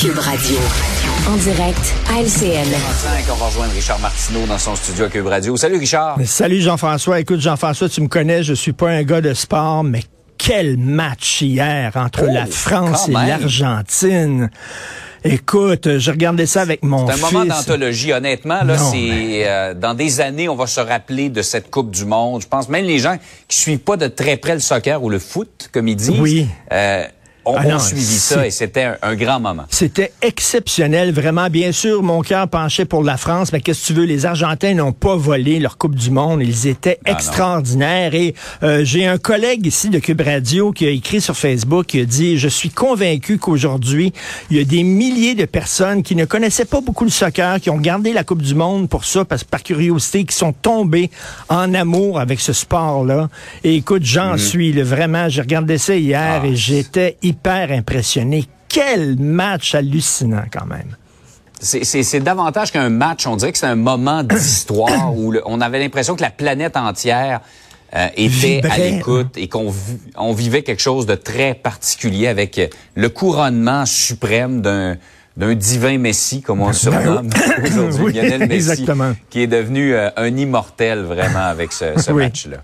Cube Radio. En direct à LCN. On va rejoindre Richard Martineau dans son studio à Cube Radio. Salut Richard. Salut Jean-François. Écoute Jean-François, tu me connais, je suis pas un gars de sport, mais quel match hier entre Oh, la France et l'Argentine. Écoute, je regardais ça avec mon C'est un fils. moment d'anthologie, honnêtement. Là, Non, c'est euh, dans des années, on va se rappeler de cette Coupe du Monde. Je pense même les gens qui suivent pas de très près le soccer ou le foot, comme ils disent, Oui. euh, ont, Ah non, suivi ça et c'était un, un grand moment. C'était exceptionnel, vraiment. Bien sûr, mon cœur penchait pour la France, mais qu'est-ce que tu veux, les Argentins n'ont pas volé leur Coupe du Monde. Ils étaient Ah, non. extraordinaires. Et euh, j'ai un collègue ici de Cube Radio qui a écrit sur Facebook, qui a dit, je suis convaincu qu'aujourd'hui, il y a des milliers de personnes qui ne connaissaient pas beaucoup le soccer, qui ont gardé la Coupe du Monde pour ça, parce, par curiosité, qui sont tombés en amour avec ce sport-là. Et écoute, j'en suis, là, vraiment, j'ai regardé ça hier Mhm. Ah, et j'étais hyper impressionné. Quel match hallucinant quand même. C'est- davantage qu'un match. On dirait que c'est un moment d'histoire où le- on avait l'impression que la planète entière euh, était à l'écoute et qu'on vi- on vivait quelque chose de très particulier avec le couronnement suprême d'un d'un divin Messi, comme on le surnomme aujourd'hui, Oui, Lionel Messi, exactement. qui est devenu euh, un immortel vraiment avec ce, ce Oui. match-là.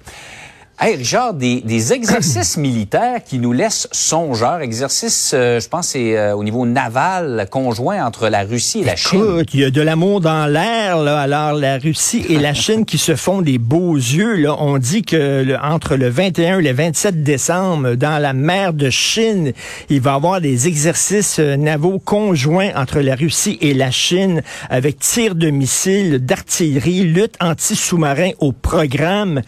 Hey Richard, des, des exercices militaires qui nous laissent songeurs, exercices, euh, je pense, c'est euh, au niveau naval conjoint entre la Russie et la Chine. Écoute, il y a de l'amour dans l'air, là. Alors, la Russie et la Chine qui se font des beaux yeux, là. On dit que le- entre le 21 et le 27 décembre, dans la mer de Chine, il va y avoir des exercices euh, navaux conjoints entre la Russie et la Chine avec tir de missiles, d'artillerie, lutte anti-sous-marin au programme.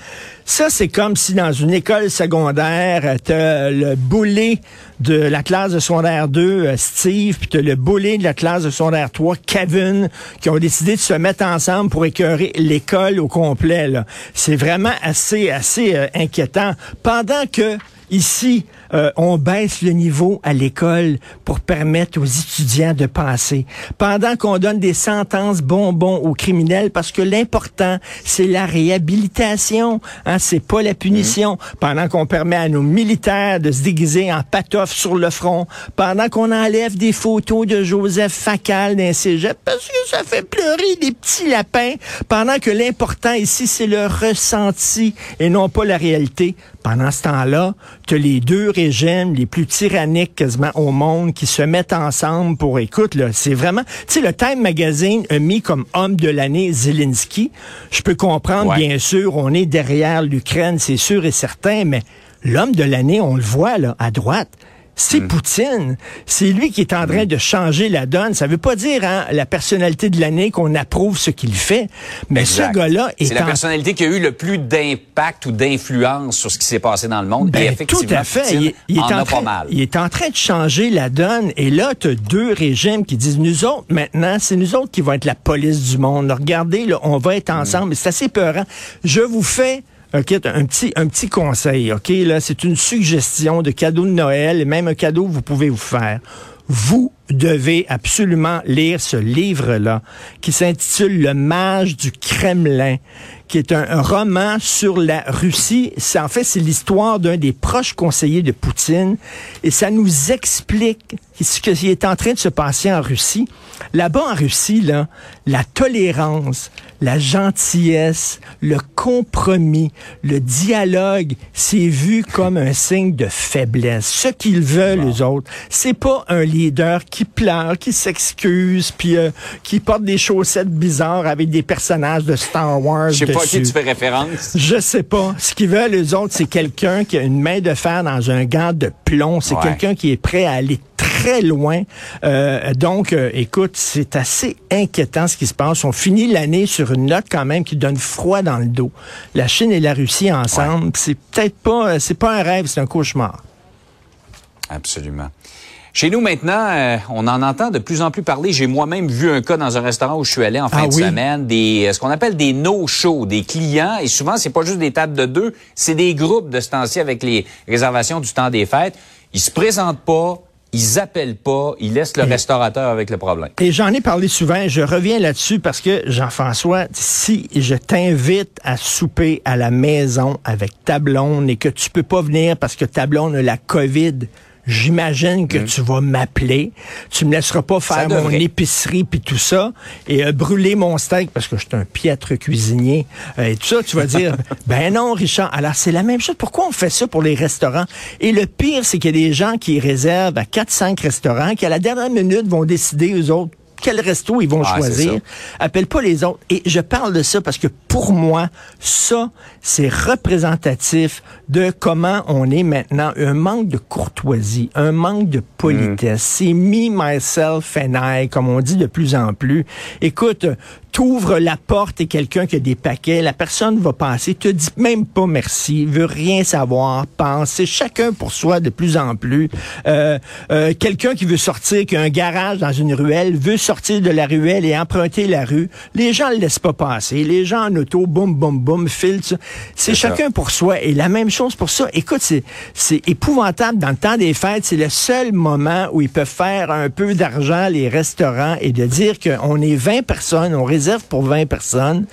Ça, c'est comme si dans une école secondaire, t'as le boulet de la classe de secondaire 2, euh, Steve, puis t'as le boulet de la classe de secondaire 3, Kevin, qui ont décidé de se mettre ensemble pour écœurer l'école au complet. C'est vraiment assez, assez euh, inquiétant. Pendant que Ici, euh, on baisse le niveau à l'école pour permettre aux étudiants de passer. Pendant qu'on donne des sentences bonbons aux criminels, parce que l'important, c'est la réhabilitation, hein, c'est pas la punition. Pendant qu'on permet à nos militaires de se déguiser en patoff sur le front. Pendant qu'on enlève des photos de Joseph Facal d'un cégep, parce que ça fait pleurer des petits lapins. Pendant que l'important ici, c'est le ressenti et non pas la réalité. Pendant ce temps-là, tu les deux régimes les plus tyranniques quasiment au monde qui se mettent ensemble pour, écoute, là, c'est vraiment, tu sais, le Time Magazine a mis comme homme de l'année Zelensky. Je peux comprendre, Ouais. bien sûr, on est derrière l'Ukraine, c'est sûr et certain, mais l'homme de l'année, on le voit, là, à droite. C'est Poutine. C'est lui qui est en train de changer la donne. Ça veut pas dire, hein, la personnalité de l'année qu'on approuve ce qu'il fait. Mais Exact. ce gars-là est C'est la en personnalité qui a eu le plus d'impact ou d'influence sur ce qui s'est passé dans le monde. Ben, et effectivement, tout à fait. Poutine Il, est- il est en en a train, pas mal. il est en train de changer la donne. Et là, tu as deux régimes qui disent, nous autres, maintenant, c'est nous autres qui vont être la police du monde. Regardez, là, on va être ensemble. C'est assez peurant. Je vous fais Un petit, un petit conseil, OK? Là, c'est une suggestion de cadeau de Noël et même un cadeau que vous pouvez vous faire. Vous devez absolument lire ce livre-là qui s'intitule Le mage du Kremlin, qui est un, roman sur la Russie. C'est, en fait, c'est l'histoire d'un des proches conseillers de Poutine et ça nous explique ce qui est en train de se passer en Russie. Là-bas en Russie, là, la tolérance, la gentillesse, le compromis, le dialogue, c'est vu comme un signe de faiblesse. Ce qu'ils veulent, les autres, c'est pas un leader qui pleure, qui s'excuse, puis euh, qui porte des chaussettes bizarres avec des personnages de Star Wars Je sais pas à qui tu fais référence. Je sais pas. Ce qu'ils veulent, les autres, c'est quelqu'un qui a une main de fer dans un gant de plomb. C'est Ouais. quelqu'un qui est prêt à aller très loin. Euh, donc, euh, écoute, c'est assez inquiétant ce qui se passe. On finit l'année sur une note quand même qui donne froid dans le dos. La Chine et la Russie ensemble, c'est peut-être pas, euh, c'est pas un rêve, c'est un cauchemar. Absolument. Chez nous maintenant, euh, on en entend de plus en plus parler. J'ai moi-même vu un cas dans un restaurant où je suis allé en fin Ah de oui? semaine, des ce qu'on appelle des no-shows, des clients. Et souvent, c'est pas juste des tables de deux, c'est des groupes de ce temps-ci avec les réservations du temps des fêtes. Ils se présentent pas, ils appellent pas, ils laissent le restaurateur avec le problème. Et j'en ai parlé souvent, je reviens là-dessus parce que Jean-François, si je t'invite à souper à la maison avec ta blonde et que tu peux pas venir parce que ta blonde a la COVID, J'imagine que mm. tu vas m'appeler. Tu me laisseras pas faire mon épicerie puis tout ça et euh, brûler mon steak parce que je suis un piètre cuisinier euh, et tout ça. Tu vas dire, ben non, Richard. Alors c'est la même chose. Pourquoi on fait ça pour les restaurants? Et le pire, c'est qu'il y a des gens qui réservent à 4-5 restaurants qui à la dernière minute vont décider eux autres quel resto ils vont ah, choisir. Appelle pas les autres. Et je parle de ça parce que pour moi, ça, c'est représentatif de comment on est maintenant. Un manque de courtoisie, un manque de politesse. Mm. C'est me, myself and I, comme on dit de plus en plus. Écoute, t'ouvres la porte et quelqu'un qui a des paquets, la personne va passer, te dit même pas merci, veut rien savoir, pense, c'est chacun pour soi de plus en plus. Euh, euh, quelqu'un qui veut sortir, qui a un garage dans une ruelle, veut sortir de la ruelle et emprunter la rue, les gens le laissent pas passer, les gens en auto, boum, boum, boum, filent, c'est chacun pour soi. Et la même chose pour ça. Écoute, c'est, c'est épouvantable. Dans le temps des fêtes, c'est le seul moment où ils peuvent faire un peu d'argent, les restaurants, et de dire qu'on est 20 personnes, on réserve pour 20 personnes.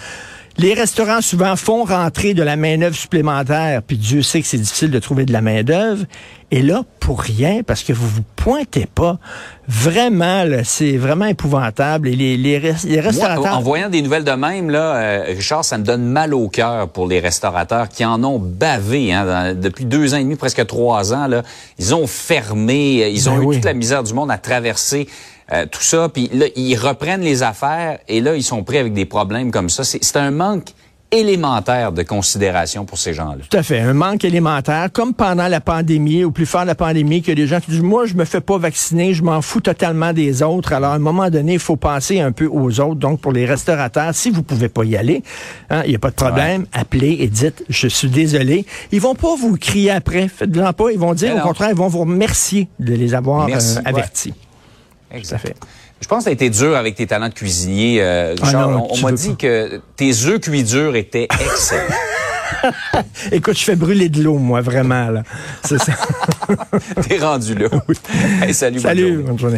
Les restaurants souvent font rentrer de la main-d'œuvre supplémentaire, puis Dieu sait que c'est difficile de trouver de la main-d'œuvre. Et là, pour rien, parce que vous vous pointez pas. Vraiment, c'est vraiment épouvantable. Et les, les, restaurateurs... en voyant des nouvelles de même, là, euh, Richard, ça me donne mal au cœur pour les restaurateurs qui en ont bavé hein, depuis deux ans et demi, presque trois ans. Là, ils ont fermé, ils ont ben eu toute la misère du monde à traverser euh, tout ça, puis là, ils reprennent les affaires et là, ils sont pris avec des problèmes comme ça. C'est un manque élémentaire de considération pour ces gens-là. Tout à fait, un manque élémentaire, comme pendant la pandémie, au plus fort de la pandémie, que des gens qui disent, moi, je me fais pas vacciner, je m'en fous totalement des autres. Alors, à un moment donné, il faut penser un peu aux autres. Donc, pour les restaurateurs, si vous pouvez pas y aller, hein, il n'y a pas de problème, appelez et dites, je suis désolé. Ils vont pas vous crier après, faites-le pas, ils vont dire, au contraire, ils vont vous remercier de les avoir euh, avertis. Exact. Je pense que ça a été dur avec tes talents de cuisinier. Euh, ah on, m'a dit que tes œufs cuits durs étaient excellents. Écoute, je fais brûler de l'eau, moi, vraiment. là. T'es rendu là. salut, Salut, bonne journée.